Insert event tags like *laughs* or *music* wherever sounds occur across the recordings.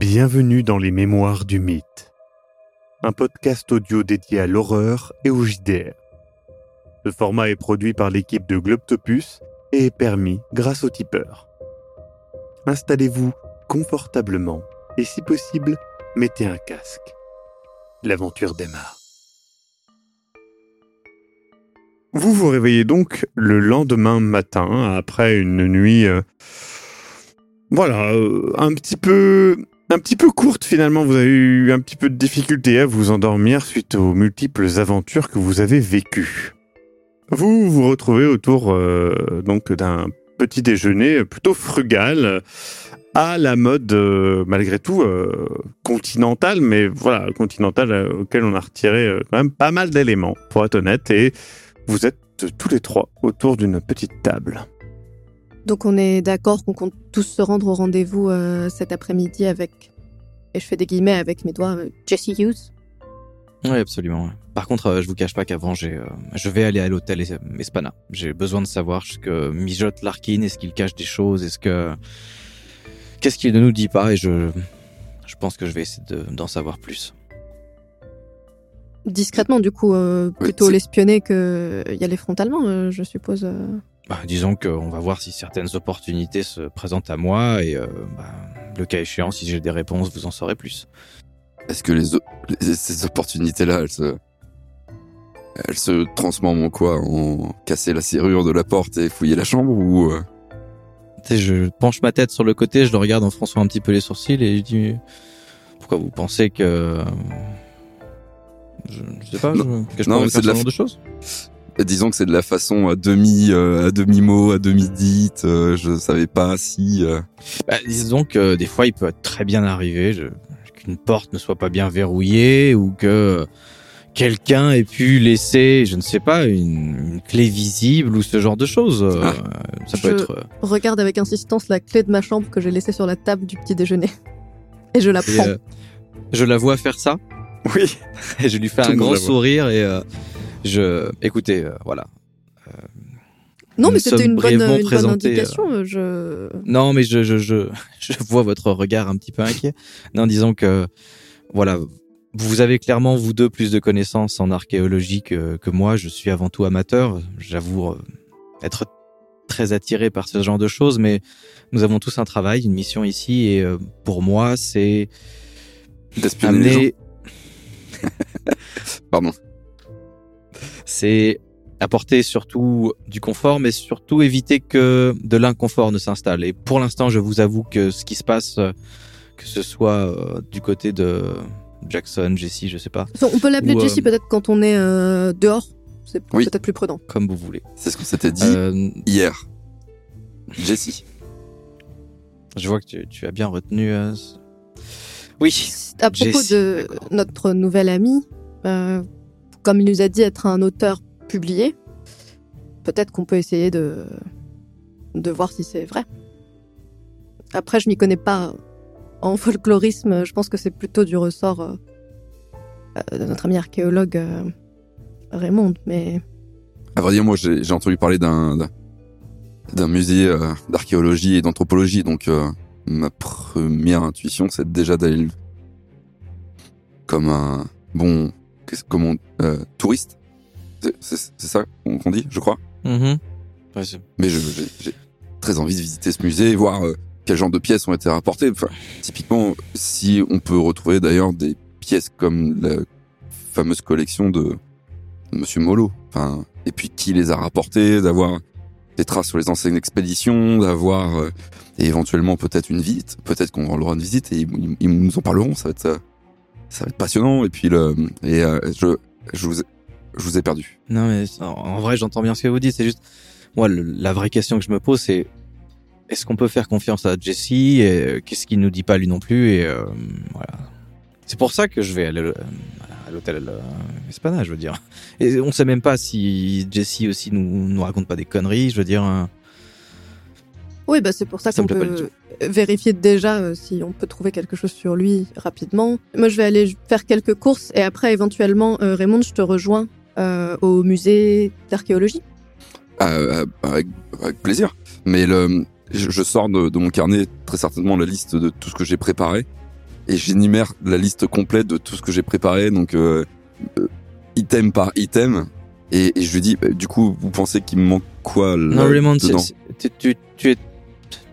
Bienvenue dans les Mémoires du Mythe, un podcast audio dédié à l'horreur et au JDR. Ce format est produit par l'équipe de Globtopus et est permis grâce au tipeur. Installez-vous confortablement et si possible, mettez un casque. L'aventure démarre. Vous vous réveillez donc le lendemain matin après une nuit euh, voilà, euh, un petit peu un petit peu courte finalement, vous avez eu un petit peu de difficulté à vous endormir suite aux multiples aventures que vous avez vécues. Vous vous retrouvez autour euh, donc d'un petit déjeuner plutôt frugal à la mode euh, malgré tout euh, continentale, mais voilà continentale euh, auquel on a retiré quand même pas mal d'éléments pour être honnête et vous êtes tous les trois autour d'une petite table. Donc on est d'accord qu'on compte tous se rendre au rendez-vous euh, cet après-midi avec, et je fais des guillemets avec mes doigts, euh, Jesse Hughes. Oui, absolument. ouais. Par contre, euh, je vous cache pas qu'avant, j'ai, euh, je vais aller à l'hôtel Es- Espana. J'ai besoin de savoir ce que mijote Larkin. Est-ce qu'il cache des choses Est-ce que qu'est-ce qu'il ne nous dit pas Et je, je pense que je vais essayer de- d'en savoir plus. Discrètement, du coup, euh, plutôt l'espionner que y aller frontalement, euh, je suppose. Euh. Bah, disons qu'on va voir si certaines opportunités se présentent à moi et euh, bah, le cas échéant, si j'ai des réponses, vous en saurez plus. Est-ce que les, o- les- ces opportunités-là, elles se, elles se transforment en quoi? En casser la serrure de la porte et fouiller la chambre ou euh, je penche ma tête sur le côté, je le regarde en fronçant un petit peu les sourcils et je dis pourquoi vous pensez que je, je sais pas, Non. je, que je Non, pourrais faire de la genre de choses? Disons que c'est de la façon à demi, euh, à demi mot, à demi dite. euh, je savais pas si. euh, Bah, disons que des fois, il peut très bien arriver je- qu'une porte ne soit pas bien verrouillée ou que quelqu'un ait pu laisser, je ne sais pas, une, une clé visible ou ce genre de choses. Euh, Ah. Ça peut Je- être. euh, Regarde avec insistance la clé de ma chambre que j'ai laissée sur la table du petit déjeuner. *laughs* Et je la et, prends. euh, je la vois faire ça Oui. et je lui fais *laughs* Tout un grand sourire et euh, je. Écoutez, euh, voilà. non, nous mais c'était une bonne, une bonne indication. euh, Je... Non, mais je, je, je, *laughs* je vois votre regard un petit peu inquiet. Non, disons que, voilà, vous avez clairement, vous deux, plus de connaissances en archéologie que, que moi. Je suis avant tout amateur. J'avoue euh, être très attiré par ce genre de choses, mais nous avons tous un travail, une mission ici, et euh, pour moi, c'est D'espionner amener, *laughs* Pardon. C'est apporter surtout du confort, mais surtout éviter que de l'inconfort ne s'installe. Et pour l'instant, je vous avoue que ce qui se passe, euh, que ce soit euh, du côté de Jackson, Jesse, je sais pas, On peut l'appeler Ou, euh, Jesse peut-être quand on est euh, dehors. C'est Oui. peut-être plus prudent. comme vous voulez. C'est ce qu'on s'était dit Euh, hier. Jessie. *laughs* je vois que tu, tu as bien retenu. euh, Oui. À propos Jessie, de notre nouvel ami, euh, comme il nous a dit être un auteur publié, peut-être qu'on peut essayer de, de voir si c'est vrai. Après, je m'y connais pas en folklorisme. Je pense que c'est plutôt du ressort euh, euh, de notre ami archéologue euh, Raymond. Mais À vrai dire, moi, j'ai entendu parler d'un d'un- musée d'archéologie et d'anthropologie, donc ma première intuition, c'est déjà d'aller le- comme un bon comme on- euh, touriste. C'est- C'est c'est ça qu'on dit, je crois. Mhm. Ouais, c'est- Mais je- j'ai j'ai très envie de visiter ce musée et voir euh, quel genre de pièces ont été rapportées. Enfin, typiquement, si on peut retrouver d'ailleurs des pièces comme la fameuse collection de Monsieur Molo. Enfin, et puis qui les a rapportées, d'avoir des traces sur les anciennes expéditions, d'avoir euh, et éventuellement peut-être une visite. Peut-être qu'on aura une visite et ils, ils- ils nous en parleront. Ça va être, euh, ça va être passionnant. Et puis le et euh, je je vous je vous ai perdu. Non, mais en, vrai, j'entends bien ce que vous dites. C'est juste, moi, la vraie question que je me pose, c'est est-ce qu'on peut faire confiance à Jesse et euh, qu'est-ce qu'il nous dit pas lui non plus et euh, voilà. C'est pour ça que je vais aller euh, à l'hôtel euh, Espana, je veux dire. Et on sait même pas si Jesse aussi nous nous raconte pas des conneries. Je veux dire. Oui, bah, c'est pour ça Ça qu'on peut vérifier déjà euh, si on peut trouver quelque chose sur lui rapidement. Moi, je vais aller faire quelques courses et après, éventuellement, euh, Raymond, je te rejoins euh, au musée d'archéologie. Euh, avec, avec plaisir. Mais le, je, je sors de, de mon carnet très certainement la liste de tout ce que j'ai préparé. et j'énumère la liste complète de tout ce que j'ai préparé, donc euh, euh, item par item. Et, et je lui dis, bah, du coup, vous pensez qu'il me manque quoi là, non, Raymond, tu es,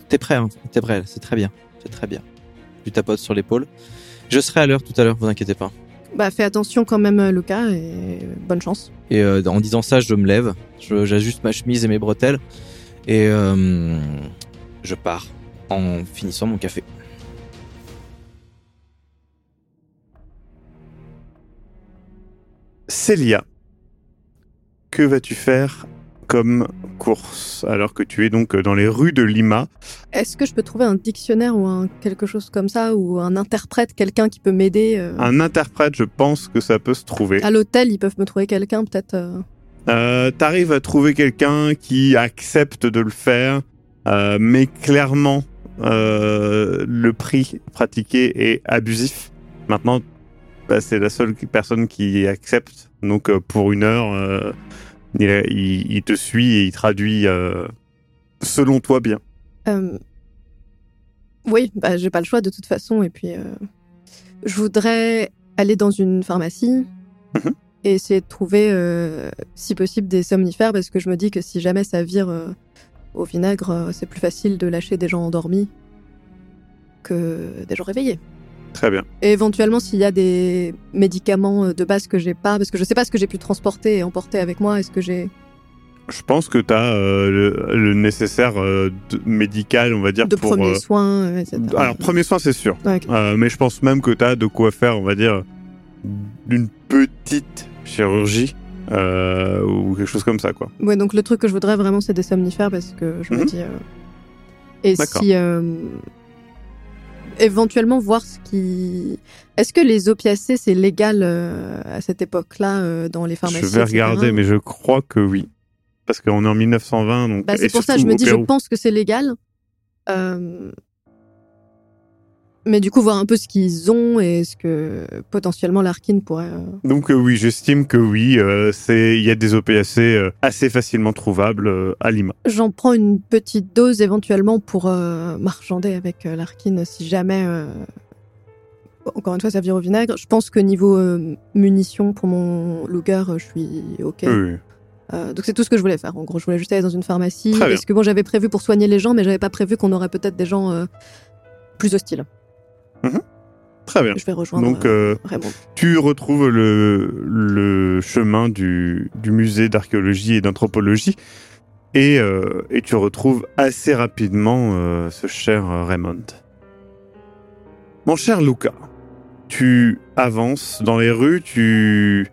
t'es prêt, hein, t'es prêt, c'est très bien, c'est très bien. Tu tapotes sur l'épaule. Je serai à l'heure tout à l'heure, vous inquiétez pas. Bah, fais attention quand même, euh, Lucas, et bonne chance. Et euh, en disant ça, je me lève, je- j'ajuste ma chemise et mes bretelles, et euh, je pars en finissant mon café. Célia, que vas-tu faire comme course alors que tu es donc dans les rues de Lima Est-ce que je peux trouver un dictionnaire ou un quelque chose comme ça, ou un interprète, quelqu'un qui peut m'aider euh, Un interprète, je pense que ça peut se trouver. À l'hôtel, ils peuvent me trouver quelqu'un, peut-être. euh, Euh, T'arrives à trouver quelqu'un qui accepte de le faire, euh, mais clairement, euh, le prix pratiqué est abusif. Maintenant, bah, c'est la seule personne qui accepte. Donc, euh, pour une heure, euh, il, il- il te suit et il traduit euh, selon toi bien. Euh, Oui, bah, j'ai pas le choix de toute façon. Et puis, euh, je voudrais aller dans une pharmacie Mhm. et essayer de trouver, si possible, des somnifères parce que je me dis que si jamais ça vire au vinaigre, c'est plus facile de lâcher des gens endormis que des gens réveillés. Très bien. Et éventuellement, s'il y a des médicaments euh, de base que j'ai pas, parce que je sais pas ce que j'ai pu transporter et emporter avec moi, est-ce que j'ai Je pense que tu as le, le nécessaire euh, de- médical, on va dire, de pour... premiers euh, soins, euh, etc. alors, premier soin, c'est sûr. Ouais. Euh, mais je pense même que tu as de quoi faire, on va dire, d'une petite chirurgie euh, ou quelque chose comme ça, quoi. Ouais, donc le truc que je voudrais vraiment, c'est des somnifères parce que je me Mhm. dis. euh, Et si. euh, Éventuellement voir ce qui. Est-ce que les opiacés, c'est légal euh, à cette époque-là euh, dans les pharmacies je vais etc. regarder, mais je crois que oui. Parce qu'on est en 1920, donc... Bah, c'est pour ça, surtout je me dis, je pense que c'est légal. Euh, Mais du coup, voir un peu ce qu'ils ont et ce que potentiellement l'Arkin pourrait. euh, Donc euh, oui, j'estime que oui, euh, c'est il y a des OPAC euh, assez facilement trouvables à Lima. J'en prends une petite dose éventuellement pour marchander avec l'Arkin si jamais. Encore une fois, ça vire au vinaigre. Je pense que niveau munitions pour mon Luger, je suis OK. Oui. Euh, donc c'est tout ce que je voulais faire. En gros, je voulais juste aller dans une pharmacie. Parce que bon, j'avais prévu pour soigner les gens, mais j'avais pas prévu qu'on aurait peut-être des gens euh, plus hostiles. Très bien. Je vais rejoindre Donc euh, euh, Raymond. tu retrouves le, le chemin du, du musée d'archéologie et d'anthropologie et, euh, et tu retrouves assez rapidement euh, ce cher Raymond. Mon cher Luca, tu avances dans les rues, tu,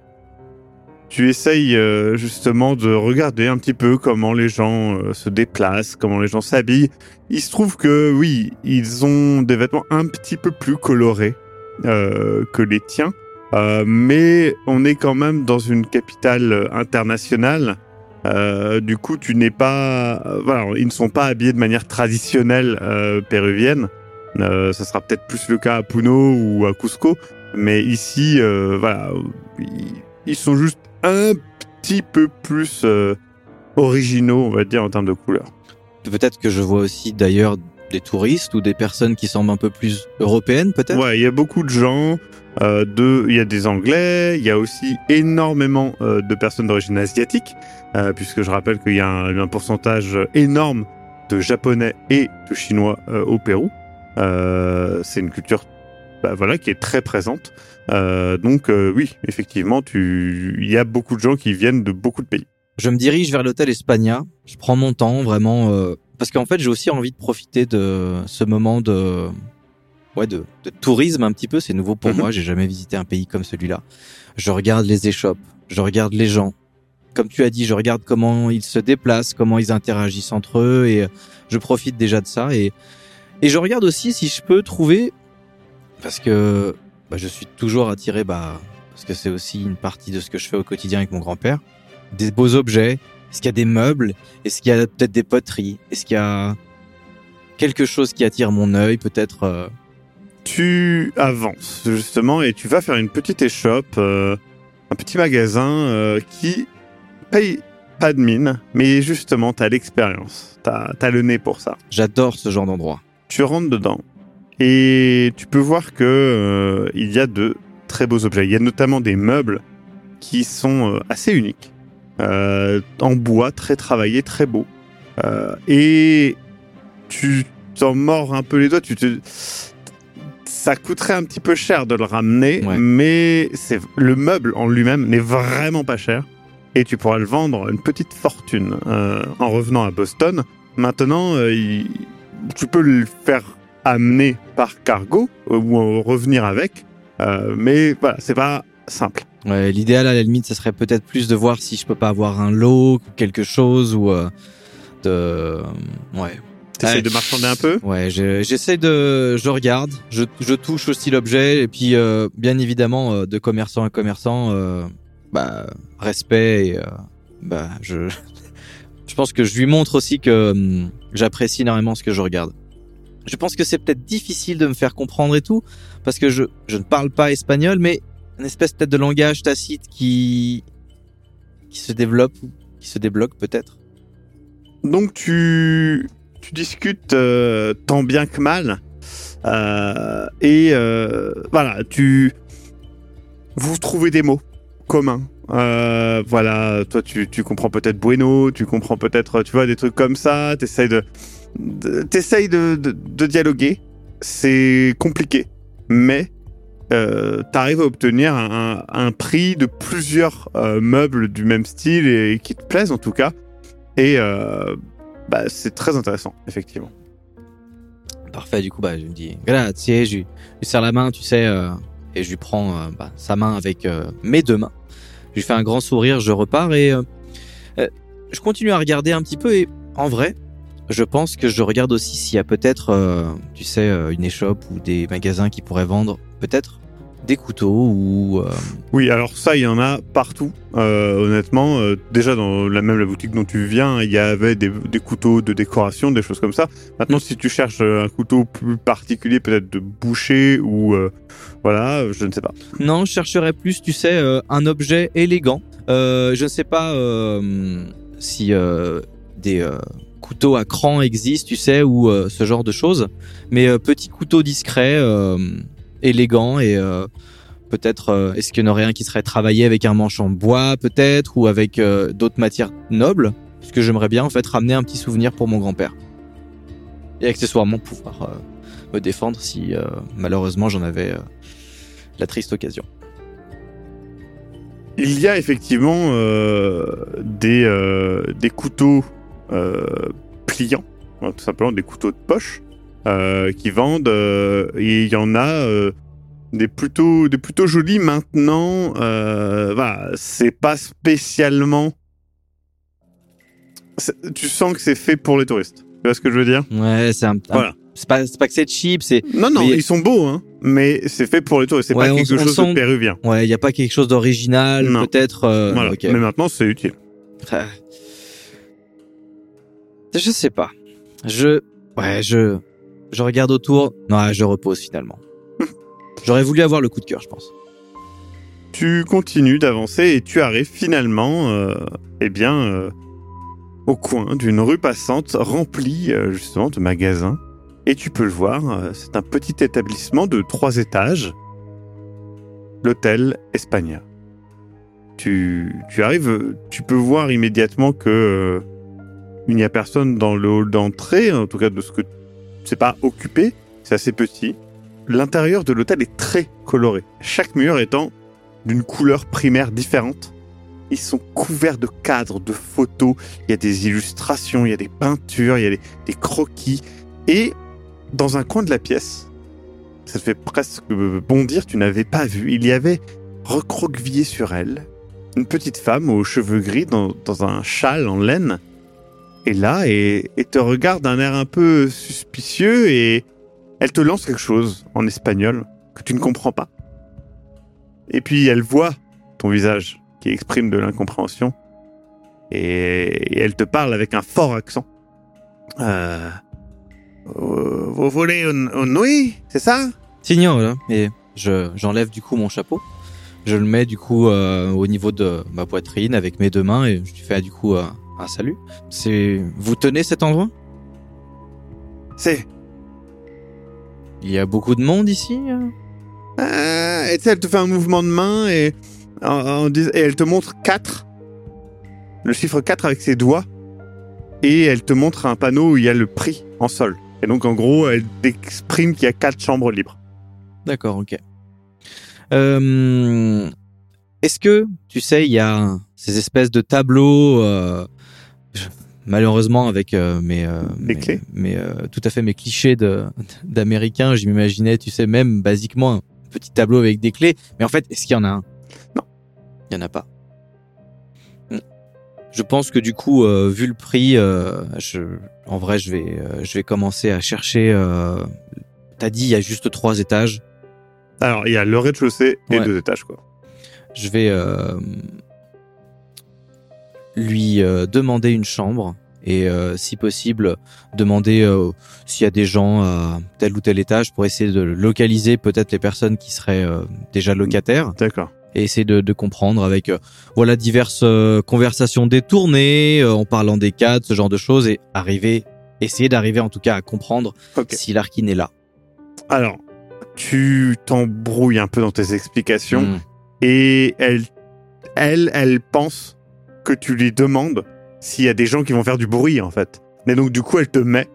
tu essayes euh, justement de regarder un petit peu comment les gens euh, se déplacent, comment les gens s'habillent. Il se trouve que oui, ils ont des vêtements un petit peu plus colorés euh, que les tiens. Mais on est quand même dans une capitale internationale. Du coup, tu n'es pas. voilà, ils ne sont pas habillés de manière traditionnelle péruvienne. Ça sera peut-être plus le cas à Puno ou à Cusco. Mais ici, voilà, ils sont juste un petit peu plus euh, originaux, on va dire, en termes de couleurs. Peut-être que je vois aussi d'ailleurs des touristes ou des personnes qui semblent un peu plus européennes, peut-être? Ouais, il y a beaucoup de gens. Euh, de, il y a des Anglais, il y a aussi énormément euh, de personnes d'origine asiatique, euh, puisque je rappelle qu'il y a un, un pourcentage énorme de Japonais et de Chinois au Pérou. C'est une culture, bah, voilà, qui est très présente. Euh, donc euh, oui, effectivement, tu, il y a beaucoup de gens qui viennent de beaucoup de pays. Je me dirige vers l'hôtel Espagna. Je prends mon temps, vraiment, euh, parce qu'en fait, j'ai aussi envie de profiter de ce moment de, ouais, de, de tourisme un petit peu. C'est nouveau pour Mhm. moi. J'ai jamais visité un pays comme celui-là. Je regarde les échoppes, je regarde les gens. Comme tu as dit, je regarde comment ils se déplacent, comment ils interagissent entre eux, et je profite déjà de ça. Et et je regarde aussi si je peux trouver, parce que bah, je suis toujours attiré, bah, parce que c'est aussi une partie de ce que je fais au quotidien avec mon grand-père, des beaux objets. Est-ce qu'il y a des meubles Est-ce qu'il y a peut-être des poteries Est-ce qu'il y a quelque chose qui attire mon œil Peut-être. euh, tu avances justement et tu vas faire une petite échoppe, euh, un petit magasin euh, qui paye pas de mine, mais justement t'as l'expérience, t'as as le nez pour ça. J'adore ce genre d'endroit. Tu rentres dedans Et tu peux voir que euh, il y a de très beaux objets. Il y a notamment des meubles qui sont euh, assez uniques, euh, en bois, très travaillés, très beaux. Euh, et tu t'en mords un peu les doigts. Tu te... Ça coûterait un petit peu cher de le ramener, Ouais. mais c'est le meuble en lui-même n'est vraiment pas cher. Et tu pourras le vendre une petite fortune en revenant à Boston. Maintenant, il- tu peux le faire amener par cargo euh, ou en revenir avec, euh, mais voilà, c'est pas simple. Ouais, l'idéal à la limite, ce serait peut-être plus de voir si je peux pas avoir un lot ou quelque chose ou euh, de ouais. T'essayes Ouais. de marchander un peu? Ouais, je- j'essaie de, je regarde, je, je touche aussi l'objet et puis euh, bien évidemment de commerçant à commerçant, euh, bah respect et euh, bah je, *laughs* je pense que je lui montre aussi que hum, j'apprécie énormément ce que je regarde. Je pense que c'est peut-être difficile de me faire comprendre et tout parce que je, je ne parle pas espagnol, mais une espèce peut-être de langage tacite qui qui se développe, qui se débloque peut-être. Donc tu, tu discutes euh, tant bien que mal. Euh, et euh, voilà, tu vous trouvez des mots communs. Voilà, toi tu, tu comprends peut-être bueno, tu comprends peut-être, tu vois, des trucs comme ça. T'essayes de, de t'essayes de, dialoguer. C'est compliqué, mais euh, t'arrives à obtenir un, prix de plusieurs euh, meubles du même style et qui te plaisent en tout cas. Et euh, bah, c'est très intéressant, effectivement. Parfait, du coup, bah, je lui dis grazie, je lui, serre la main, tu sais, et je lui prends bah, sa main avec mes deux mains. Je lui fais un grand sourire, je repars et je continue à regarder un petit peu et en vrai, je pense que je regarde aussi s'il y a peut-être, euh, tu sais, euh, une échoppe ou des magasins qui pourraient vendre peut-être des couteaux ou euh, Oui, alors ça, il y en a partout, euh, honnêtement. Déjà, dans la même la boutique dont tu viens, il y avait des, des couteaux de décoration, des choses comme ça. Maintenant, si tu cherches un couteau plus particulier, peut-être de boucher ou... voilà, je ne sais pas. Non, je chercherais plus, tu sais, un objet élégant. Je ne sais pas si des couteaux à cran existent, tu sais, ou euh, ce genre de choses. Mais euh, petit couteau discret, euh, élégant et peut-être est-ce qu'il y en aurait un qui serait travaillé avec un manche en bois, peut-être, ou avec d'autres matières nobles? Parce que j'aimerais bien en fait ramener un petit souvenir pour mon grand-père et accessoirement pouvoir me défendre si malheureusement j'en avais la triste occasion. Il y a effectivement des, des couteaux pliants, hein, tout simplement des couteaux de poche, euh, qui vendent. euh, et il y en a euh, des, plutôt, des plutôt jolis maintenant. Euh, voilà, c'est pas spécialement. Tu sens que c'est fait pour les touristes. Tu vois ce que je veux dire? Ouais, c'est un, un- Voilà. c'est pas pas que c'est cheap, c'est Non, non, Mais- ils sont beaux, hein, mais c'est fait pour les touristes. C'est Ouais, pas quelque on chose sent- de péruvien. ouais, il y a pas quelque chose d'original, peut-être. euh, voilà. Mais maintenant, c'est utile. Je sais pas. Je ouais, je je regarde autour. Non, je repose finalement. *laughs* J'aurais voulu avoir le coup de cœur, je pense. Tu continues d'avancer et tu arrives finalement, euh, eh bien, euh, au coin d'une rue passante remplie euh, justement de magasins. Et tu peux le voir, c'est un petit établissement de trois étages, l'hôtel Espagna. Tu, tu arrives, tu peux voir immédiatement que il n'y a personne dans le hall d'entrée, en tout cas de ce que c'est pas occupé, c'est assez petit. L'intérieur de l'hôtel est très coloré, chaque mur étant d'une couleur primaire différente. Ils sont couverts de cadres, de photos, il y a des illustrations, il y a des peintures, il y a des, croquis. Et dans un coin de la pièce, ça te fait presque bondir, tu n'avais pas vu, il y avait recroquevillé sur elle une petite femme aux cheveux gris dans un châle en laine. Et là, et, et te regarde d'un air un peu suspicieux et elle te lance quelque chose en espagnol que tu ne comprends pas. Et puis elle voit ton visage qui exprime de l'incompréhension. Et, elle te parle avec un fort accent. Euh, vous voulez un, un oui, c'est ça? Signor, là. Et je j'enlève du coup mon chapeau. Je le mets du coup euh, au niveau de ma poitrine avec mes deux mains et je lui fais du coup euh, un salut. C'est vous tenez cet endroit? C'est. Il y a beaucoup de monde ici euh? Ah, et tu sais, elle te fait un mouvement de main et, en- en dis- et elle te montre 4. Le chiffre 4 avec ses doigts. Et elle te montre un panneau où il y a le prix en sol. Et donc, en gros, elle exprime qu'il y a 4 chambres libres. D'accord, ok. Euh, Est-ce que, tu sais, il y a ces espèces de tableaux, euh, malheureusement avec euh, mes, euh, mes- clés mes, euh, tout à fait mes clichés de d'américains, je m'imaginais, tu sais, même basiquement un petit tableau avec des clés. Mais en fait, est-ce qu'il y en a un? Non. Il y en a pas. Hmm. Je pense que du coup, euh, vu le prix, euh, je, en vrai, je vais, euh, je vais commencer à chercher. Euh, T'as dit, il y a juste trois étages. Alors, il y a le rez-de-chaussée et Ouais. deux étages, quoi. je vais euh, lui euh, demander une chambre et euh, si possible demander euh, s'il y a des gens à tel ou tel étage pour essayer de localiser peut-être les personnes qui seraient euh, déjà locataires D'accord. et essayer de, de comprendre avec euh, voilà diverses euh, conversations détournées euh, en parlant des cas, de ce genre de choses et arriver essayer d'arriver en tout cas à comprendre si Larkin est là. Alors, tu t'embrouilles un peu dans tes explications. Hmm. Et elle, elle, elle pense que tu lui demandes s'il y a des gens qui vont faire du bruit, en fait. Mais donc, du coup, elle te met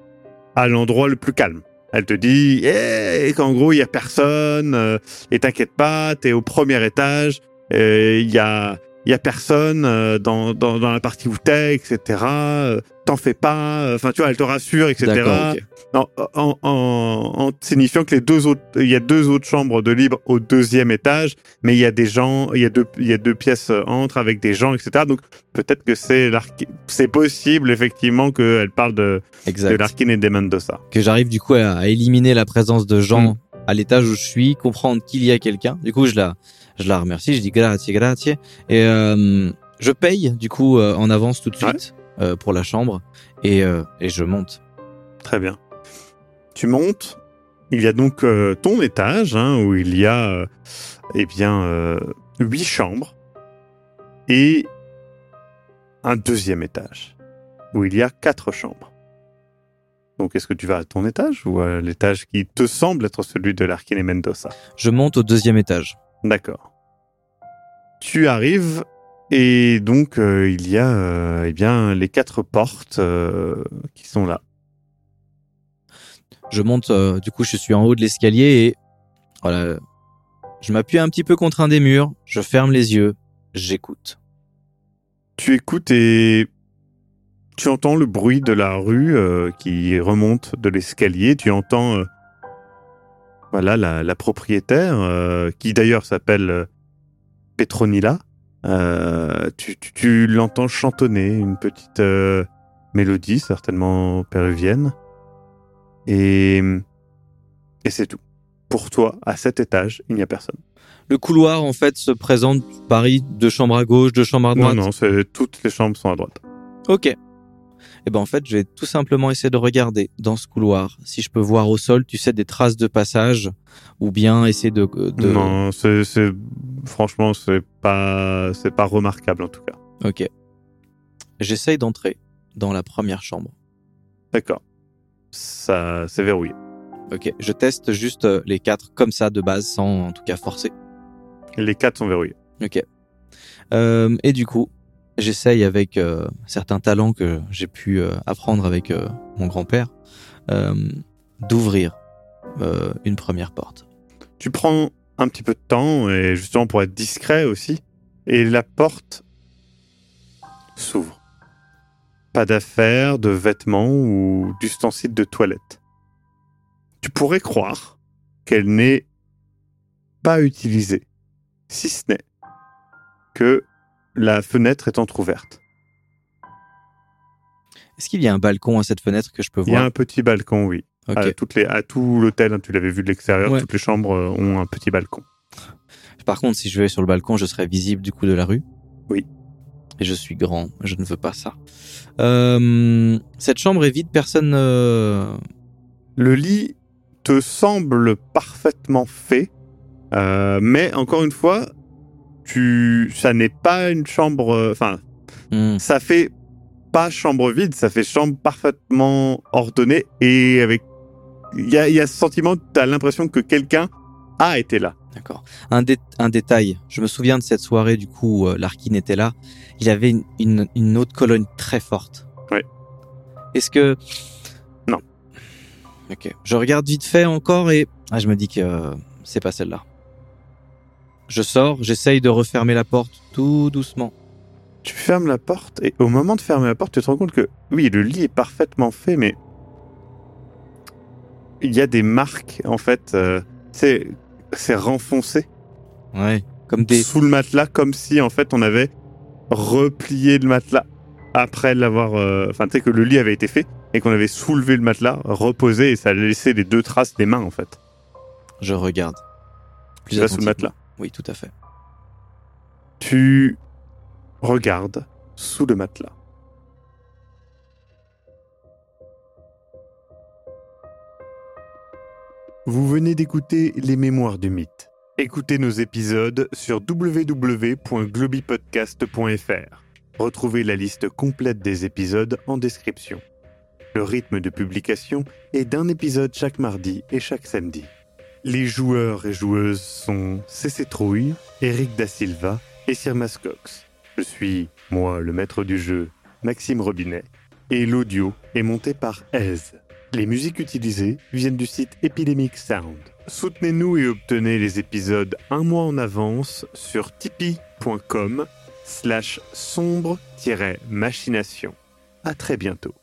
à l'endroit le plus calme. Elle te dit eh, qu'en gros, il y a personne, euh, et t'inquiète pas, t'es au premier étage, euh, il y a, y a personne euh, dans, dans, dans la partie où t'es, etc. euh, T'en fais pas, enfin, tu vois, elle te rassure, etc. En, en, en, en signifiant que les deux autres, il y a deux autres chambres de libre au deuxième étage, mais il y a des gens, il y a deux, il y a deux pièces euh, entre avec des gens, etc. Donc peut-être que c'est c'est possible effectivement qu'elle parle de, de Exact. Larkin et de Mendoza. que j'arrive du coup à, à éliminer la présence de gens Mm. à l'étage où je suis, comprendre qu'il y a quelqu'un. Du coup, je la, je la remercie, je dis grazie, grazie. Et euh, je paye du coup euh, en avance tout de Ouais. Euh, pour la chambre et, euh, et je monte. Très bien. Tu montes. Il y a donc euh, ton étage hein, où il y a eh bien huit chambres et un deuxième étage où il y a quatre chambres. Donc est-ce que tu vas à ton étage ou à l'étage qui te semble être celui de Larkin et Mendoza Je monte au deuxième étage. D'accord. Tu arrives et donc euh, il y a euh, eh bien les quatre portes euh, qui sont là. Je monte, euh, du coup, je suis en haut de l'escalier et voilà, je m'appuie un petit peu contre un des murs, je ferme les yeux, j'écoute. Tu écoutes et tu entends le bruit de la rue euh, qui remonte de l'escalier. Tu entends euh, voilà la, la propriétaire euh, qui d'ailleurs s'appelle Petronilla. Euh, tu tu- tu l'entends chantonner une petite euh, mélodie certainement péruvienne et et c'est tout. Pour toi, à cet étage, il n'y a personne. Le couloir, en fait, se présente, Paris, deux chambres à gauche, deux chambres à Non, droite. non, c'est toutes les chambres sont à droite. Ok. Et ben en fait, je vais tout simplement essayer de regarder dans ce couloir si je peux voir au sol, tu sais, des traces de passage, ou bien essayer de. de... Non, c'est, c'est- franchement, c'est pas, c'est pas remarquable en tout cas. Ok. J'essaye d'entrer dans la première chambre. D'accord. Ça, c'est verrouillé. Ok. Je teste juste euh, les quatre comme ça de base, sans en tout cas forcer. Les quatre sont verrouillés. Ok. Euh, et du coup, j'essaye avec euh, certains talents que j'ai pu euh, apprendre avec euh, mon grand-père d'ouvrir une première porte. Tu prends un petit peu de temps et justement pour être discret aussi, et la porte s'ouvre. Pas d'affaires, de vêtements ou d'ustensiles de toilette. Tu pourrais croire qu'elle n'est pas utilisée, si ce n'est que la fenêtre est entr'ouverte. Est-ce qu'il y a un balcon à cette fenêtre que je peux Il y a voir un petit balcon, oui. Ok. À, toutes les, à tout l'hôtel, hein, tu l'avais vu de l'extérieur, Ouais. toutes les chambres euh, ont un petit balcon. Par contre, si je vais sur le balcon, je serai visible du coup de la rue. Oui. Et je suis grand, je ne veux pas ça. Euh, cette chambre est vide, personne. euh, Le lit te semble parfaitement fait, euh, mais encore une fois, tu, ça n'est pas une chambre. euh, Enfin, hmm, ça fait pas chambre vide, ça fait chambre parfaitement ordonnée et avec il y a, il y a ce sentiment, tu as l'impression que quelqu'un a été là. D'accord. Un, dé- un détail. Je me souviens de cette soirée, du coup, où euh, Larkin était là. Il avait une, une, une autre colonne très forte. Ouais. Est-ce que... Non. Ok. Je regarde vite fait encore et ah, je me dis que euh, c'est pas celle-là. Je sors, j'essaye de refermer la porte tout doucement. Tu fermes la porte et au moment de fermer la porte, tu te rends compte que oui, le lit est parfaitement fait, mais il y a des marques en fait. euh, c'est c'est renfoncé Ouais. Comme des... sous le matelas, comme si en fait on avait replié le matelas après l'avoir. euh, Enfin, tu sais que le lit avait été fait et qu'on avait soulevé le matelas, reposé et ça a laissé les deux traces des mains en fait. Je regarde. Tu vas sous le matelas. Oui, tout à fait. Tu regardes sous le matelas. Vous venez d'écouter Les Mémoires du Mythe. Écoutez nos épisodes sur www.globipodcast.fr. Retrouvez la liste complète des épisodes en description. Le rythme de publication est d'un épisode chaque mardi et chaque samedi. Les joueurs et joueuses sont CC Trouille, Eric Da Silva et Sir Mascox. Je suis, moi, le maître du jeu, Maxime Robinet, et l'audio est monté par Aise. Les musiques utilisées viennent du site Epidemic Sound. Soutenez-nous et obtenez les épisodes un mois en avance sur tipeee.com slash sombre-machination. À très bientôt.